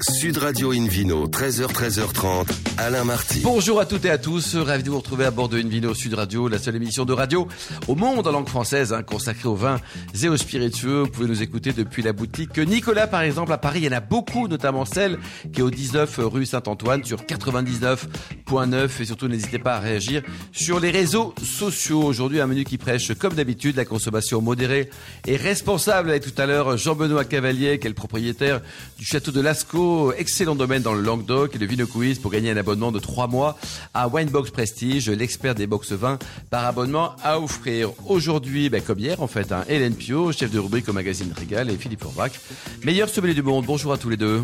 Sud Radio Invino, 13h, 13h30, Alain Marty. Bonjour à toutes et à tous, ravi de vous retrouver à bord de Invino Sud Radio, la seule émission de radio au monde en langue française hein, consacrée aux vins et aux spiritueux. Vous pouvez nous écouter depuis la boutique Nicolas par exemple à Paris. Il y en a beaucoup, notamment celle qui est au 19 rue Saint-Antoine sur 99.9 et surtout n'hésitez pas à réagir sur les réseaux sociaux. Aujourd'hui un menu qui prêche comme d'habitude la consommation modérée et responsable. Avec tout à l'heure Jean-Benoît Cavalier qui est le propriétaire du château de Lascaux excellent domaine dans le Languedoc et le Vino Quiz pour gagner un abonnement de 3 mois à Winebox Prestige, l'expert des box vins par abonnement à offrir. Aujourd'hui, ben, comme hier en fait, hein, Hélène Pio, chef de rubrique au magazine Régal et Philippe Forbach, meilleur sommelier du monde. Bonjour à tous les deux.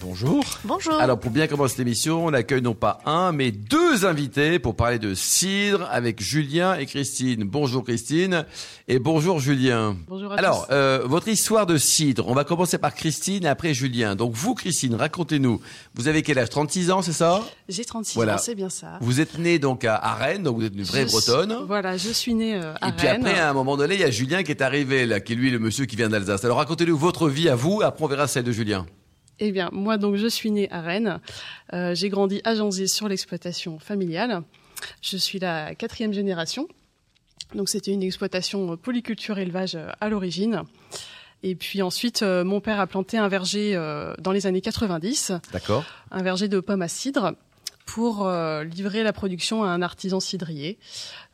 Bonjour. Bonjour. Alors pour bien commencer cette émission, on accueille non pas un, mais deux invités pour parler de cidre avec Julien et Christine. Bonjour Christine et bonjour Julien. Bonjour à Alors, euh, votre histoire de cidre, on va commencer par Christine et après Julien. Donc vous Christine, racontez-nous. Vous avez quel âge? 36 ans, c'est ça? J'ai 36 Voilà. ans, c'est bien ça. Vous êtes née donc à, à Rennes, donc vous êtes une vraie Je bretonne. suis- Voilà, je suis née euh, à Et puis Rennes. après, à un moment donné, il y a Julien qui est arrivé, là, qui est lui le monsieur qui vient d'Alsace. Alors racontez-nous votre vie à vous, après on verra celle de Julien. Eh bien, moi donc je suis née à Rennes. Euh, j'ai grandi à Janzé sur l'exploitation familiale. Je suis la quatrième génération. Donc c'était une exploitation euh, polyculture élevage euh, à l'origine. Et puis ensuite, euh, mon père a planté un verger euh, dans les années 90, D'accord un verger de pommes à cidre pour livrer la production à un artisan cidrier.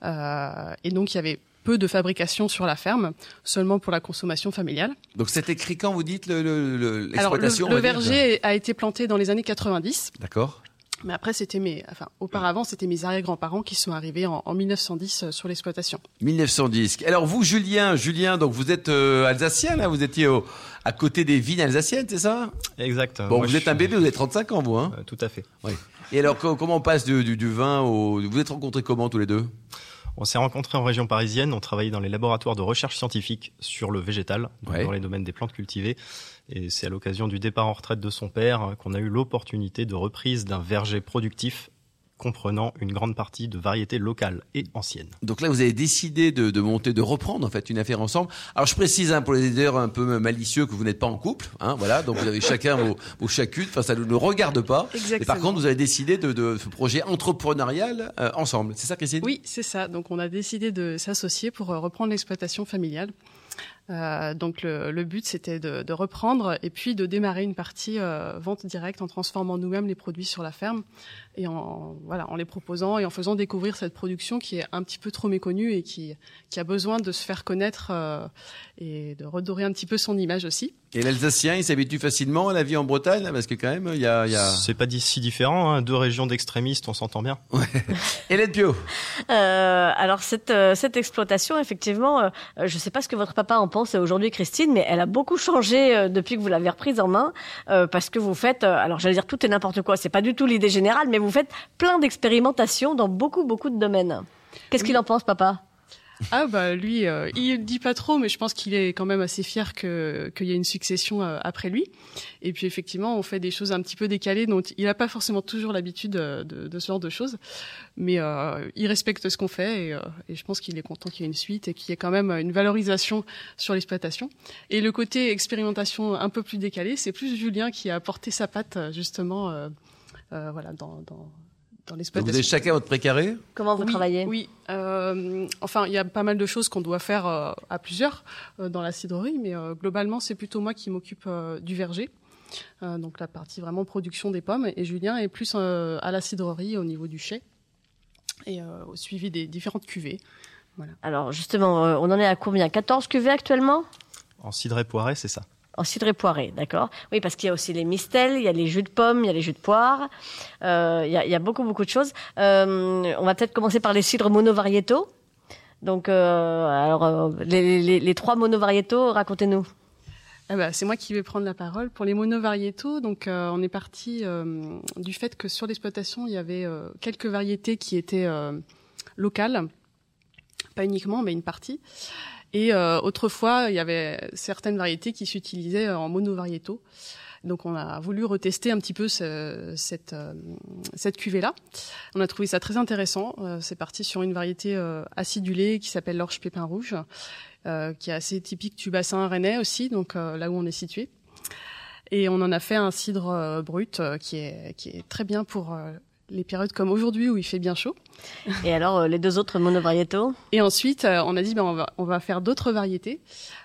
Et donc il y avait peu de fabrication sur la ferme, seulement pour la consommation familiale. Donc c'est écrit quand vous dites le- le- le- Alors le, l'exploitation le dire verger a été planté dans les années 90, D'accord. mais après c'était mes, enfin auparavant c'était mes arrière-grands-parents qui sont arrivés en, en 1910 euh, sur l'exploitation. 1910. Alors vous, Julien, Julien, donc vous êtes euh, alsacien là, vous étiez au- à côté des vignes alsaciennes, c'est ça? Exact. Bon, Moi, vous êtes un bébé, vous avez 35 ans, vous, hein? Euh, tout à fait. Et alors, co- comment on passe du, du- du vin au... Vous vous êtes rencontrés comment tous les deux? On s'est rencontrés en région parisienne. On travaillait dans les laboratoires de recherche scientifique sur le végétal, donc Ouais. dans les domaines des plantes cultivées. Et c'est à l'occasion du départ en retraite de son père euh, qu'on a eu l'opportunité de reprise d'un verger productif comprenant une grande partie de variétés locales et anciennes. Donc là, vous avez décidé de, de monter, de reprendre en fait une affaire ensemble. Alors je précise hein, pour les aideurs un peu malicieux que vous n'êtes pas en couple, hein, voilà. Donc vous avez chacun vos, vos chacune. Enfin, ça ne nous regarde pas. Et par Exactement. contre, vous avez décidé de, de ce projet entrepreneurial euh, ensemble. C'est ça, Christine? Oui, c'est ça. Donc on a décidé de s'associer pour euh, reprendre l'exploitation familiale. Euh, donc le, le but c'était de, de reprendre et puis de démarrer une partie euh, vente directe en transformant nous-mêmes les produits sur la ferme et en voilà en les proposant et en faisant découvrir cette production qui est un petit peu trop méconnue et qui qui a besoin de se faire connaître euh, et de redorer un petit peu son image aussi. Et l'Alsacien, il s'habitue facilement à la vie en Bretagne, parce que quand même, il y a, il y a... C'est pas si différent, hein. deux régions d'extrémistes, on s'entend bien. Hélène Pio. Euh, alors cette cette exploitation, effectivement, je ne sais pas ce que votre papa en pense aujourd'hui, Christine, mais elle a beaucoup changé euh, depuis que vous l'avez reprise en main, euh, parce que vous faites, euh, alors j'allais dire tout et n'importe quoi. C'est pas du tout l'idée générale, mais vous faites plein d'expérimentations dans beaucoup beaucoup de domaines. Qu'est-ce qu'il en pense, papa? Ah bah lui, euh, il dit pas trop, mais je pense qu'il est quand même assez fier que qu'il y ait une succession euh, après lui. Et puis effectivement, on fait des choses un petit peu décalées, dont il n'a pas forcément toujours l'habitude euh, de, de ce genre de choses, mais euh, il respecte ce qu'on fait et, euh, et je pense qu'il est content qu'il y ait une suite et qu'il y ait quand même une valorisation sur l'exploitation. Et le côté expérimentation un peu plus décalé, c'est plus Julien qui a apporté sa patte justement, euh, euh, voilà, dans dans dans Donc, l'exploitation. vous avez chacun votre précaré? Comment vous oui, travaillez? Oui, euh, enfin, il y a pas mal de choses qu'on doit faire euh, à plusieurs euh, dans la cidrerie, mais euh, globalement, c'est plutôt moi qui m'occupe euh, du verger, Euh, donc la partie vraiment production des pommes, et Julien est plus euh, à la cidrerie au niveau du chai et euh, au suivi des différentes cuvées. Alors justement, euh, on en est à combien? 14 cuvées actuellement? En cidre et poiré, c'est ça. En cidre et poiré, d'accord? Oui, parce qu'il y a aussi les mistels, il y a les jus de pommes, il y a les jus de poire, euh, il, y a, beaucoup beaucoup de choses. Euh, on va peut-être commencer par les cidres monovariétaux. Donc, euh, alors les, les, les trois monovariétaux, racontez-nous. Ah bah, c'est moi qui vais prendre la parole. Pour les monovariétaux, donc on est parti du fait que sur l'exploitation, il y avait quelques variétés qui étaient locales, pas uniquement, mais une partie. Et euh, autrefois, il y avait certaines variétés qui s'utilisaient en monovariétaux. Donc on a voulu retester un petit peu ce- cette, euh, cette cuvée-là. On a trouvé ça très intéressant. Euh, c'est parti sur une variété euh, acidulée qui s'appelle l'orge pépin rouge, euh, qui est assez typique du bassin rennais aussi, donc euh, là où on est situé. Et on en a fait un cidre brut qui est qui est très bien pour les périodes comme aujourd'hui où il fait bien chaud. Et alors les deux autres monovariétaux Et ensuite, on a dit ben on va on va faire d'autres variétés.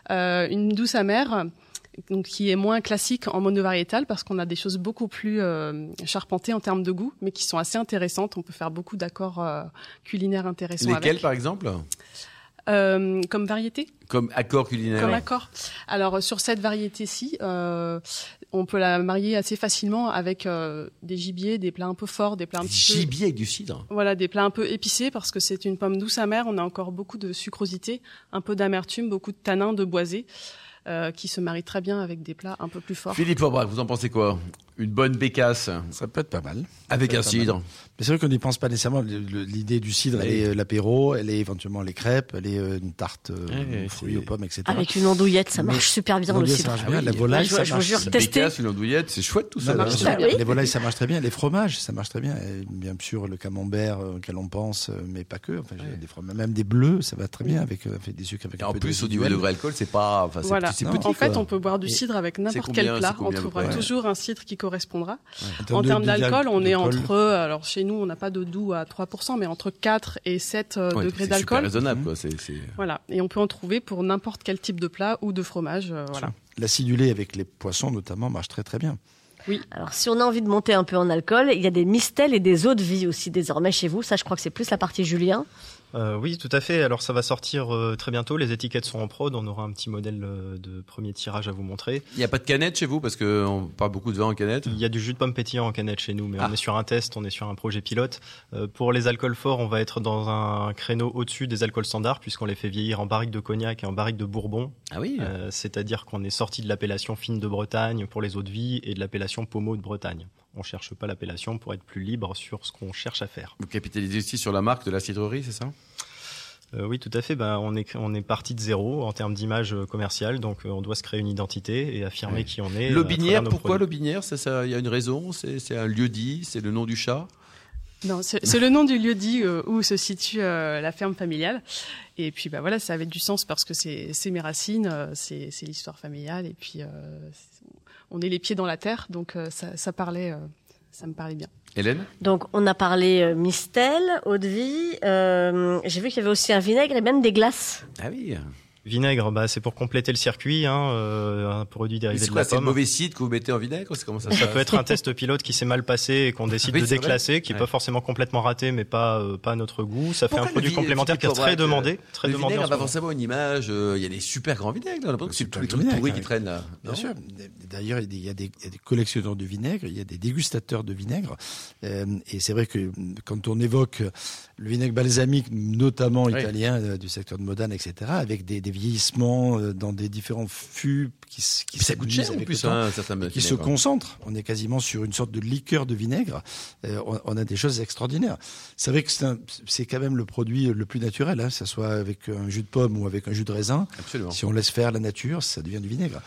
une douce amère donc qui est moins classique en monovariétal parce qu'on a des choses beaucoup plus euh, charpentées en termes de goût, mais qui sont assez intéressantes. On peut faire beaucoup d'accords euh, culinaires intéressants. Lesquels, par exemple? Euh, Comme variété? Comme accord culinaire. Comme accord. Alors sur cette variété-ci, euh, on peut la marier assez facilement avec euh, des gibiers, des plats un peu forts, des plats un petit peu... Gibier avec du cidre. Voilà, des plats un peu épicés parce que c'est une pomme douce amère. On a encore beaucoup de sucrosité, un peu d'amertume, beaucoup de tanin, de boisé. Euh, qui se marie très bien avec des plats un peu plus forts. Philippe Aubrac, vous en pensez quoi? Une bonne bécasse Ça peut être pas mal. Avec un cidre. Mais c'est vrai qu'on n'y pense pas nécessairement. L'idée du cidre, elle est euh, l'apéro, elle est éventuellement les crêpes, elle est euh, une tarte aux fruits, aux pommes, etc. Avec une andouillette, ça marche super bien le cidre. Ça marche bien. la volaille, ça marche. Je Bécasse, une andouillette, c'est chouette tout ça. Les volailles, ça marche très bien. Les fromages, ça marche très bien. bien sûr, le camembert auquel on pense, mais pas que. Enfin, des fromages, même des bleus, ça va très bien avec, des sucres avec. Et en plus, au niveau du degré alcool, c'est pas. Enfin, voilà. c'est petit. En fait, on peut boire du cidre avec n'importe quel plat. On trouvera toujours un cidre qui correspondra. En termes d'alcool, on est entre. Alors chez nous, on n'a pas de doux à 3%, mais entre 4 et 7 euh, degrés d'alcool. C'est raisonnable, quoi. Voilà. Et on peut en trouver pour n'importe quel type de plat ou de fromage. Euh, voilà. L'acidulé avec les poissons, notamment, marche très très bien. Oui. Alors, si on a envie de monter un peu en alcool, il y a des mistels et des eaux de vie aussi désormais chez vous. Ça, je crois que c'est plus la partie Julien. Euh, oui, tout à fait. Alors ça va sortir euh, très bientôt. Les étiquettes sont en prod. On aura un petit modèle euh, de premier tirage à vous montrer. Il n'y a pas de canette chez vous parce qu'on parle beaucoup de vin en canette? Il y a du jus de pomme pétillant en canette chez nous, mais on ah. est sur un test, on est sur un projet pilote. pour les alcools forts, on va être dans un créneau au-dessus des alcools standards puisqu'on les fait vieillir en barrique de cognac et en barrique de bourbon. Ah oui. C'est-à-dire qu'on est sorti de l'appellation fine de Bretagne pour les eaux de vie et de l'appellation pommeau de Bretagne on cherche pas l'appellation pour être plus libre sur ce qu'on cherche à faire. Vous capitalisez aussi sur la marque de la cidrerie, c'est ça? Euh, oui, tout à fait. Ben, on est on est parti de zéro en termes d'image euh, commerciale, donc euh, on doit se créer une identité et affirmer qui on est. Lobinière, pourquoi Lobinière? Ça, il y a une raison? C'est un lieu dit? C'est le nom du chat? Non, c'est le nom du lieu dit où se situe la ferme familiale. Et puis bah voilà, ça avait du sens parce que c'est mes racines, c'est l'histoire familiale. Et puis on est les pieds dans la terre, donc ça, ça parlait, ça me parlait bien. Hélène? Donc, on a parlé euh, Mistel, eau de vie. Euh, J'ai vu qu'il y avait aussi un vinaigre et même des glaces. Ah oui. Vinaigre, bah, c'est pour compléter le circuit, hein, euh, un produit dérivé de la pomme. C'est le mauvais site que vous mettez en vinaigre comment ça, ça peut être un test pilote qui s'est mal passé et qu'on décide de déclasser, qui est pas forcément complètement raté, mais pas euh, pas à notre goût. Ça fait un produit complémentaire qui est très demandé, très le demandé. Vinaigre n'a pas forcément une image. Euh, il y a des super grands vinaigres. C'est tous les trucs pourris qui traînent là. Bien sûr. D'ailleurs, il y, a des collectionneurs de vinaigre, il y a des dégustateurs de vinaigre, et c'est vrai que quand on évoque le vinaigre balsamique, notamment italien du secteur de Modane, etc., avec des vieillissements euh, dans des différents fûts qui, qui ça coûte cher avec plus, hein, qui se concentrent. On est quasiment sur une sorte de liqueur de vinaigre. Euh, on, a des choses extraordinaires. C'est vrai que c'est quand même le produit le plus naturel, hein, que ce soit avec un jus de pomme ou avec un jus de raisin. Absolument. Si on laisse faire la nature, ça devient du vinaigre.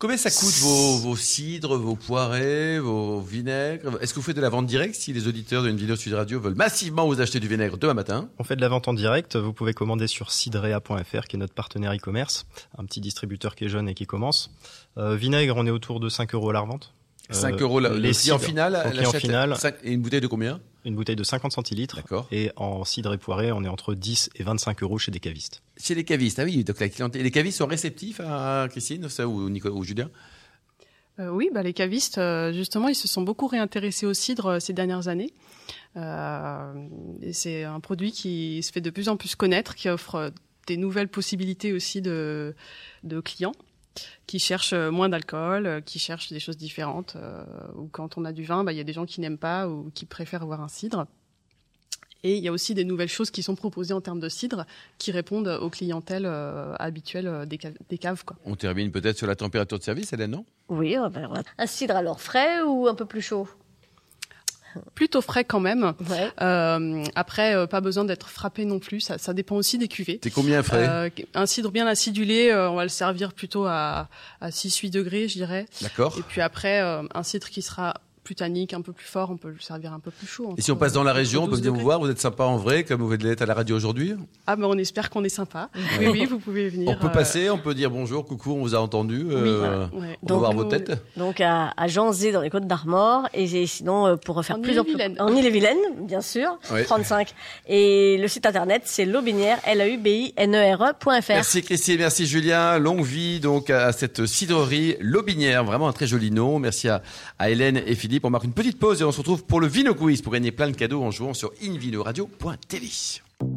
Combien ça coûte vos, vos cidres, vos poirées, vos vinaigres? Est-ce que vous faites de la vente directe si les auditeurs d'une vidéo Sud Radio veulent massivement vous acheter du vinaigre demain matin? On fait de la vente en direct. Vous pouvez commander sur cidrea.fr qui est notre partenaire e-commerce, un petit distributeur qui est jeune et qui commence. Euh, vinaigre, on est autour de 5 euros la revente. 5 euros la, les le en finale, en finale. et une bouteille de combien? Une bouteille de 50 centilitres. D'accord. Et en cidre et poirée, on est entre 10 et 25 euros chez des cavistes. Chez les cavistes, ah oui. Donc la clientèle, les cavistes sont réceptifs à Christine, ça, ou, Nicolas, ou Julien? Euh, oui, bah, les cavistes, euh, justement, ils se sont beaucoup réintéressés au cidre euh, ces dernières années. c'est un produit qui se fait de plus en plus connaître, qui offre des nouvelles possibilités aussi de, de clients qui cherchent moins d'alcool, qui cherchent des choses différentes. ou quand on a du vin, bah, il y a des gens qui n'aiment pas ou qui préfèrent avoir un cidre. Et il y a aussi des nouvelles choses qui sont proposées en termes de cidre qui répondent aux clientèles euh, habituelles euh, des, caves. Quoi. On termine peut-être sur la température de service, Hélène, non? Oui, un cidre alors frais ou un peu plus chaud? Plutôt frais quand même. Euh, après, pas besoin d'être frappé non plus. Ça, ça, dépend aussi des cuvées. C'est combien frais? Un cidre bien acidulé, on va le servir plutôt à, à 6-8 degrés, je dirais. D'accord. Et puis après, un cidre qui sera plus tannique, un peu plus fort, on peut le servir un peu plus chaud. Et si on passe dans la région, on peut venir vous voir, vous êtes sympa en vrai, comme vous l'êtes à la radio aujourd'hui Ah ben on espère qu'on est sympa. Oui, oui, vous pouvez venir. On peut passer, on peut dire bonjour, coucou, on vous a entendu. Euh, On va voir vos têtes. Donc à, à Janzé dans les Côtes d'Armor et, sinon pour refaire plusieurs en Ille-et-Vilaine, bien sûr, 35. Et le site internet c'est laubinière l a u b i n e r e.fr. Merci Christine, merci Julien, longue vie donc à cette cidrerie Lobinière, vraiment un très joli nom. Merci à, à Hélène et Philippe. On marque une petite pause et on se retrouve pour le Vino Quiz pour gagner plein de cadeaux en jouant sur invinoradio.tv.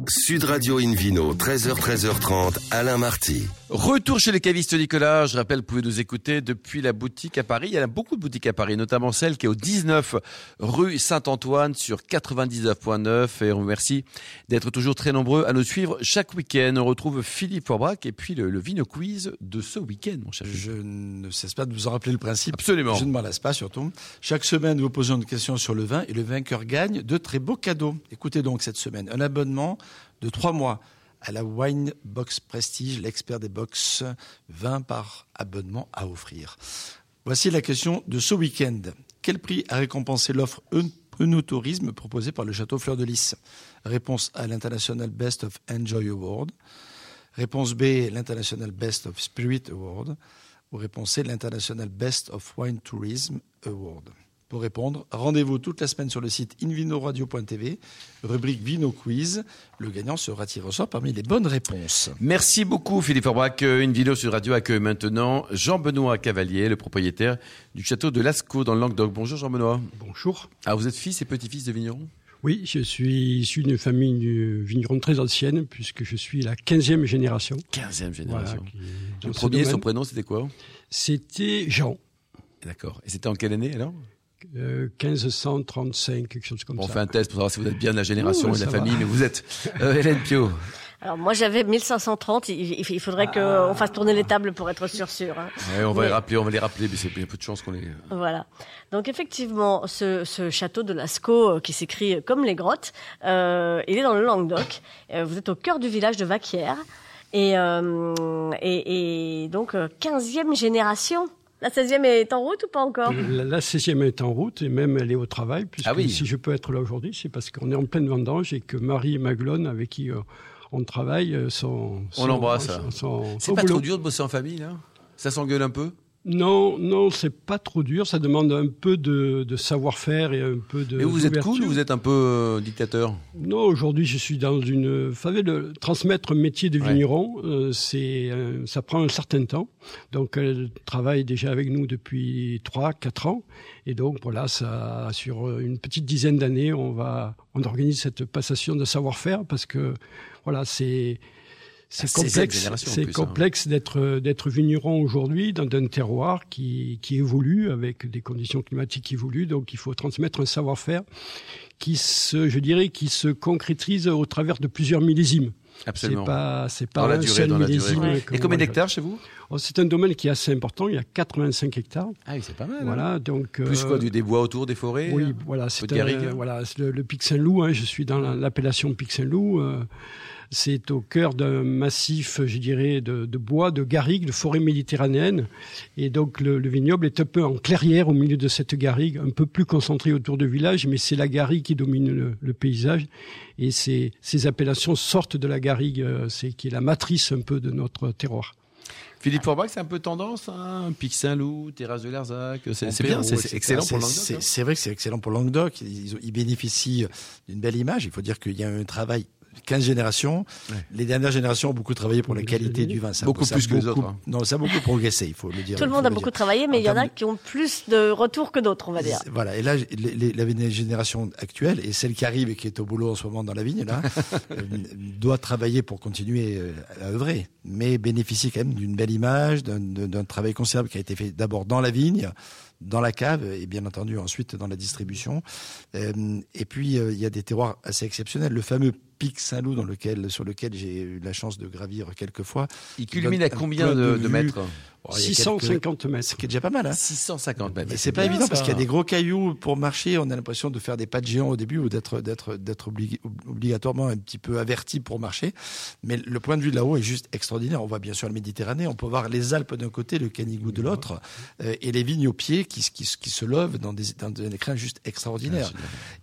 Sud Radio Invino, 13h, 13h30, Alain Marty. Retour chez les cavistes Nicolas. Je rappelle, vous pouvez nous écouter depuis la boutique à Paris. Il y a beaucoup de boutiques à Paris, notamment celle qui est au 19 rue Saint-Antoine sur 99.9. Et on vous remercie d'être toujours très nombreux à nous suivre chaque week-end. On retrouve Philippe Forbrac et puis le, Vino Quiz de ce week-end, mon cher. Je ne cesse pas de vous en rappeler le principe. Absolument. Je ne m'en lasse pas, surtout. Chaque semaine, nous vous posons une question sur le vin et le vainqueur gagne de très beaux cadeaux. Écoutez donc cette semaine un abonnement de trois mois à la Wine Box Prestige, l'expert des box, 20 par abonnement à offrir. Voici la question de ce week-end. Quel prix a récompensé l'offre Eunotourisme proposée par le Château Fleur de Lys? Réponse A, l'International Best of Enjoy Award. Réponse B, l'International Best of Spirit Award. Ou réponse C, l'International Best of Wine Tourism Award. Pour répondre, rendez-vous toute la semaine sur le site invinoradio.tv, rubrique Vino Quiz. Le gagnant sera tiré au sort parmi les bonnes réponses. Merci beaucoup Philippe Forbrac. Une vidéo sur Radio accueille maintenant Jean-Benoît Cavalier, le propriétaire du château de Lascaux dans le Languedoc. Bonjour Jean-Benoît. Bonjour. Ah, vous êtes fils et petit-fils de vignerons oui, je suis issu d'une famille de vignerons très ancienne, puisque je suis la 15e génération. 15e génération. le premier, son prénom, c'était quoi? C'était Jean. D'accord. Et c'était en quelle année alors? 1535, euh, quelque chose comme ça. On fait un test pour savoir si vous êtes bien de la génération et de la famille, mais vous êtes euh, Hélène Pio. Alors moi j'avais 1530, il, faudrait qu'on ah. fasse tourner les tables pour être sûr sûr. Hein. on va les rappeler, on va les rappeler, mais c'est un peu de chance qu'on les. Voilà. Donc effectivement, ce, château de Lascaux euh, qui s'écrit comme les grottes, il est dans le Languedoc. vous êtes au cœur du village de Vaquière et, et, et donc 15e génération. La 16e est en route ou pas encore? La, 16e est en route et même elle est au travail. Puisque ah si je peux être là aujourd'hui, c'est parce qu'on est en pleine vendange et que Marie et Maglone, avec qui euh, on travaille, euh, sont. On l'embrasse. C'est pas trop dur de bosser en famille, là? Ça s'engueule un peu? Non, non, c'est pas trop dur. Ça demande un peu de, de savoir-faire et un peu de. Mais vous êtes cool ou vous êtes un peu euh, dictateur? Non, aujourd'hui, je suis dans une. Vous savez, de transmettre un métier de vigneron, euh, c'est, euh, ça prend un certain temps. Donc, elle travaille déjà avec nous depuis trois, quatre ans, et donc voilà, ça, sur une petite dizaine d'années, on va, on organise cette passation de savoir-faire parce que voilà, c'est c'est complexe, c'est hein. complexe d'être d'être vigneron aujourd'hui dans un terroir qui qui évolue avec des conditions climatiques qui évoluent. Donc il faut transmettre un savoir-faire qui se, je dirais, qui se concrétise au travers de plusieurs millésimes. Absolument. C'est pas, c'est pas un seul millésime. Et combien d'hectares chez vous? Oh, C'est un domaine qui est assez important. Il y a 85 hectares. Ah oui, c'est pas mal. Voilà, hein. donc. Plus quoi, euh, du, des bois autour des forêts Oui, voilà, c'est voilà, le, le Pic Saint-Loup. Hein, je suis dans l'appellation Pic Saint-Loup. Euh, c'est au cœur d'un massif, je dirais, de, bois, de garrigues, de forêt méditerranéenne. Et donc le, vignoble est un peu en clairière au milieu de cette garrigue, un peu plus concentré autour du village, mais c'est la garrigue qui domine le, paysage. Et ces, ces, appellations sortent de la garrigue, euh, c'est qui est la matrice un peu de notre terroir. Philippe Forbach, c'est un peu tendance, hein Pic Saint-Loup, Terrasse de Lerzac, c'est bien, c'est excellent pour Languedoc. Hein. C'est vrai que c'est excellent pour Languedoc. Ils, ils bénéficient d'une belle image. Il faut dire qu'il y a un travail 15 générations. Les dernières générations ont beaucoup travaillé pour la qualité du vin. Ça, beaucoup plus que les autres. Hein. Non, ça a beaucoup progressé, il faut le dire. Tout le monde a beaucoup travaillé, mais il y en a qui ont plus de retours que d'autres, on va dire. Voilà. Et là, la génération actuelle et celle qui arrive et qui est au boulot en ce moment dans la vigne, là, euh, doit travailler pour continuer euh, à œuvrer, mais bénéficier quand même d'une belle image, d'un travail considérable qui a été fait d'abord dans la vigne, dans la cave et bien entendu ensuite dans la distribution. Euh, et puis il y a des terroirs assez exceptionnels. Le fameux pic Saint-Loup dans lequel, sur lequel j'ai eu la chance de gravir quelques fois. Il culmine à combien de, de mètres? Oh, 650 mètres. Ce qui est déjà pas mal. Hein. 650 mètres. Et c'est pas évident parce qu'il y a des gros cailloux pour marcher. On a l'impression de faire des pas de géant au début ou d'être d'être d'être obligatoirement un petit peu averti pour marcher. Mais le point de vue de là-haut est juste extraordinaire. On voit bien sûr la Méditerranée. On peut voir les Alpes d'un côté, le Canigou de l'autre, euh, et les vignes au pied qui, qui, qui se lèvent dans des, dans des écrins juste extraordinaires.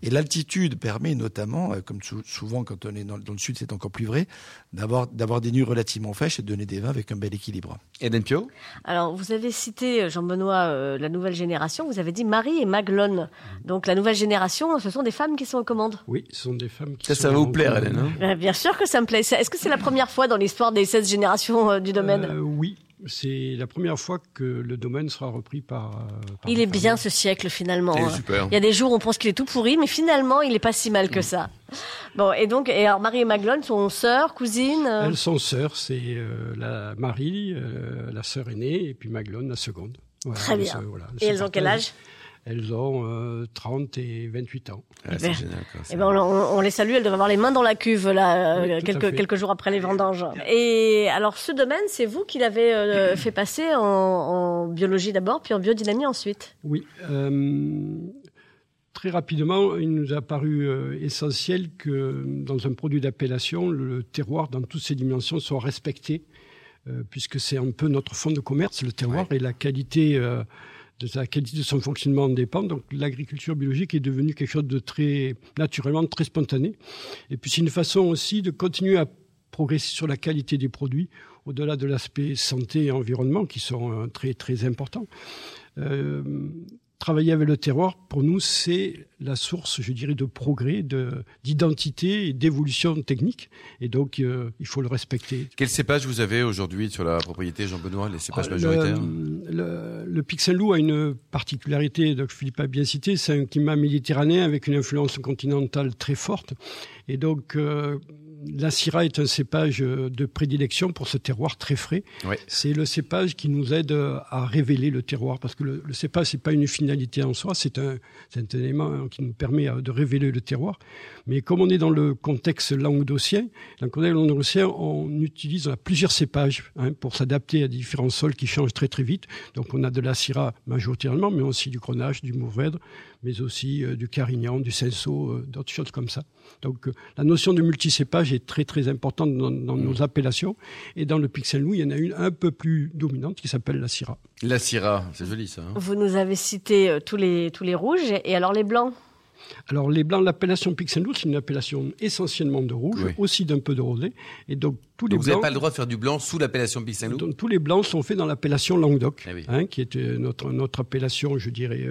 et l'altitude permet notamment, euh, comme souvent quand on est dans, dans le sud, c'est encore plus vrai, d'avoir d'avoir des nuits relativement fraîches et de donner des vins avec un bel équilibre. Eden Pio? Alors, vous avez cité, euh, Jean-Benoît, euh, la nouvelle génération. Vous avez dit Marie et Maglone. Donc, la nouvelle génération, ce sont des femmes qui sont aux commandes. Oui, ce sont des femmes qui ça, sont Ça va vous plaire, Hélène hein euh, Bien sûr que ça me plaît. Est-ce que c'est la première fois dans l'histoire des 16 générations du domaine? Oui, c'est la première fois que le domaine sera repris par. par il est bien ce siècle finalement. Il, est hein. super. il y a des jours où on pense qu'il est tout pourri, mais finalement il n'est pas si mal que ça. Bon, et donc, et alors Marie et Maglone sont sœurs, cousines euh Elles sont sœurs, c'est euh, la Marie, euh, la sœur aînée, et puis Maglone, la seconde. Voilà, Très bien. voilà, et elles ont quel âge? Elles ont 30 et 28 ans. Ah, c'est génial. Eh ben, on, on, les salue, elles doivent avoir les mains dans la cuve là, quelques, quelques jours après les vendanges. Et alors ce domaine, c'est vous qui l'avez fait passer en, en biologie d'abord, puis en biodynamie ensuite? Oui très rapidement, il nous a paru euh, essentiel que dans un produit d'appellation, le terroir dans toutes ses dimensions soit respecté, euh, puisque c'est un peu notre fond de commerce, le terroir, et la qualité euh, de sa qualité de son fonctionnement en dépend. Donc l'agriculture biologique est devenue quelque chose de très naturellement très spontané. Et puis c'est une façon aussi de continuer à progresser sur la qualité des produits, au-delà de l'aspect santé et environnement qui sont très très importants travailler avec le terroir, pour nous, c'est la source, je dirais, de progrès, de d'identité et d'évolution technique. Et donc, euh, il faut le respecter. Quel cépage vous avez aujourd'hui sur la propriété, Jean-Benoît, les cépages ah, majoritaires Le, le, le loup a une particularité, donc Philippe a bien cité, c'est un climat méditerranéen avec une influence continentale très forte. Et donc, euh, la Syrah est un cépage de prédilection pour ce terroir très frais. C'est le cépage qui nous aide à révéler le terroir parce que le, le cépage c'est pas une finalité en soi, c'est un, un élément qui nous permet de révéler le terroir. Mais comme on est dans le contexte languedocien, dans le contexte languedocien, on utilise plusieurs cépages hein, pour s'adapter à différents sols qui changent très très vite. Donc on a de la Syrah majoritairement, mais aussi du Grenache, du Mourvèdre, mais aussi euh, du Carignan, du Cinsault, euh, d'autres choses comme ça. Donc euh, la notion de multicépage est très très importante dans, nos mm. appellations. Et dans le Pixel Loup, il y en a une un peu plus dominante qui s'appelle la Syrah. La Syrah, c'est joli ça. Hein. Vous nous avez cité tous les tous les rouges et alors les blancs? Alors les blancs, l'appellation Pixel Loup, c'est une appellation essentiellement de rouge, aussi d'un peu de rosé. Et donc tous les vous n'avez pas le droit de faire du blanc sous l'appellation Pixel Loup Tous les blancs sont faits dans l'appellation Languedoc, eh hein, qui est notre, notre appellation, je dirais,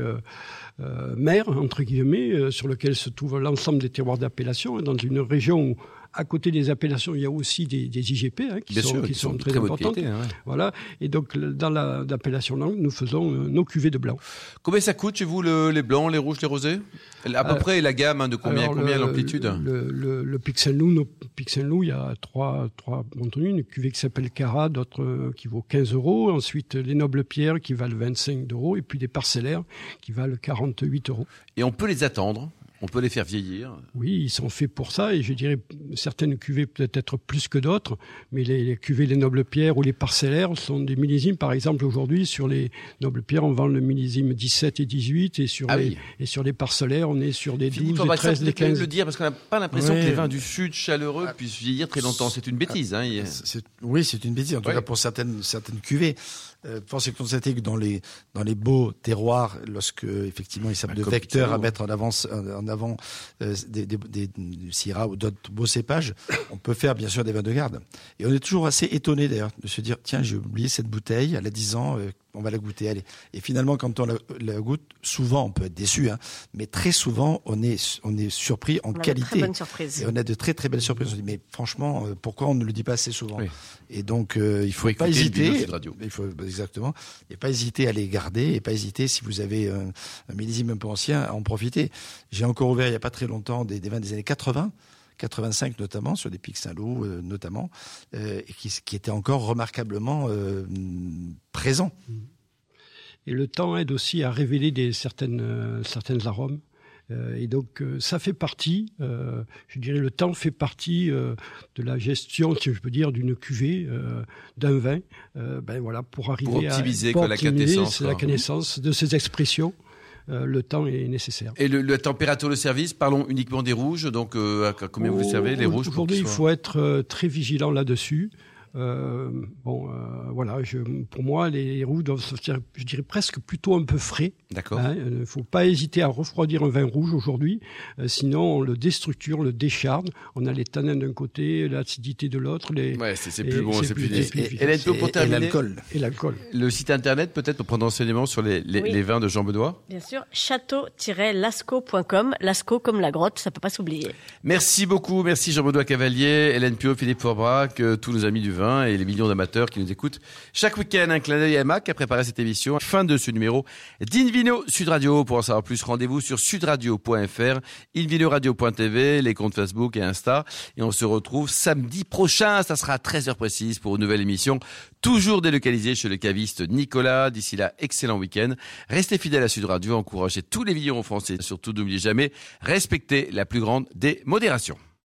euh, mer, entre guillemets, euh, sur lequel se trouve l'ensemble des terroirs d'appellation, dans une région où à côté des appellations, il y a aussi des, des IGP hein, qui, sont, qui, sont, très, importantes. Hein, voilà. Et donc, dans l'appellation langue, nous faisons euh, nos cuvées de blanc. Combien ça coûte chez vous le, les blancs, les rouges, les rosés? À peu euh, près la gamme hein, de combien, combien l'amplitude? le, le, le, Pixel Loup, nos Pixel Loup, il y a trois, trois contenus. Une cuvée qui s'appelle Cara, d'autres euh, qui vaut 15 euros. Ensuite, les nobles pierres qui valent 25 euros. Et puis des parcellaires qui valent 48 euros. Et on peut les attendre? On peut les faire vieillir. Oui, ils sont faits pour ça, et je dirais certaines cuvées peut-être plus que d'autres, mais les, cuvées les nobles pierres ou les parcellaires sont des millésimes. Par exemple, aujourd'hui, sur les nobles pierres, on vend le millésime 17 et 18, et sur, ah les, et sur les parcellaires, on est sur des 12, des 13, des 15. le dire, parce qu'on n'a pas l'impression que les vins du Sud chaleureux ah. puissent vieillir très longtemps. C'est une bêtise. Hein. Oui, c'est une bêtise, en tout cas pour certaines, certaines cuvées. Euh, force est de constater que dans les dans les beaux terroirs, lorsque effectivement ils servent de vecteurs à mettre en avant en avant euh, des, des, des, Syrah ou d'autres beaux cépages, on peut faire bien sûr des vins de garde. Et on est toujours assez étonné d'ailleurs de se dire tiens j'ai oublié cette bouteille, elle a 10 ans, euh, on va la goûter. Allez. Et finalement, quand on la, goûte, souvent on peut être déçu, hein, mais très souvent on est, on est surpris en qualité. Et on a de très très belles surprises. On dit mais franchement, euh, pourquoi on ne le dit pas assez souvent Et donc euh, il faut, faut pas hésiter. Il faut exactement. Et pas hésiter à les garder et pas hésiter si vous avez un, millésime un peu ancien à en profiter. J'ai encore ouvert il y a pas très longtemps des, des vins des années 80 85 notamment, sur des pics Saint-Loup euh, notamment, euh, et qui, qui était encore remarquablement euh, présent. Et le temps aide aussi à révéler des certaines, certaines arômes et donc ça fait partie, je dirais, le temps fait partie de la gestion, si je peux dire, d'une cuvée, d'un vin. ben voilà, pour arriver pour optimiser, à, la connaissance, la connaissance de ces expressions. Euh, le temps est nécessaire. Et le, la température de service, parlons uniquement des rouges, donc euh, combien vous servez les rouges Aujourd'hui, il faut être euh, très vigilant là-dessus. Euh, bon, euh, voilà, je, pour moi, les rouges doivent sortir, je dirais presque plutôt un peu frais. D'accord. Il hein, ne faut pas hésiter à refroidir un vin rouge aujourd'hui, euh, sinon on le déstructure, on le décharne. On a les tanins d'un côté, l'acidité de l'autre. Les, ouais, c'est plus bon, c'est plus, plus, plus, Et, pour terminer, l'alcool. Et l'alcool. Le site internet, peut-être pour prendre enseignement sur les, les, les vins de Jean Benoît Bien sûr, château-lascaux.com, Lascaux comme la grotte, ça peut pas s'oublier. Merci beaucoup, merci Jean-Benoît Cavalier, Hélène Pio, Philippe Forbrac, tous nos amis du vin et les millions d'amateurs qui nous écoutent chaque week-end. Un clin d'œil à Mac qui a préparé cette émission. Fin de ce numéro d'Invino Sud Radio. Pour en savoir plus, rendez-vous sur sudradio.fr, invinoradio.tv, les comptes Facebook et Insta. Et on se retrouve samedi prochain. Ça sera à 13h précise pour une nouvelle émission. Toujours délocalisée chez le caviste Nicolas. D'ici là, excellent week-end. Restez fidèles à Sud Radio. Encouragez tous les vignerons français. Surtout, n'oubliez jamais, respectez la plus grande des modérations.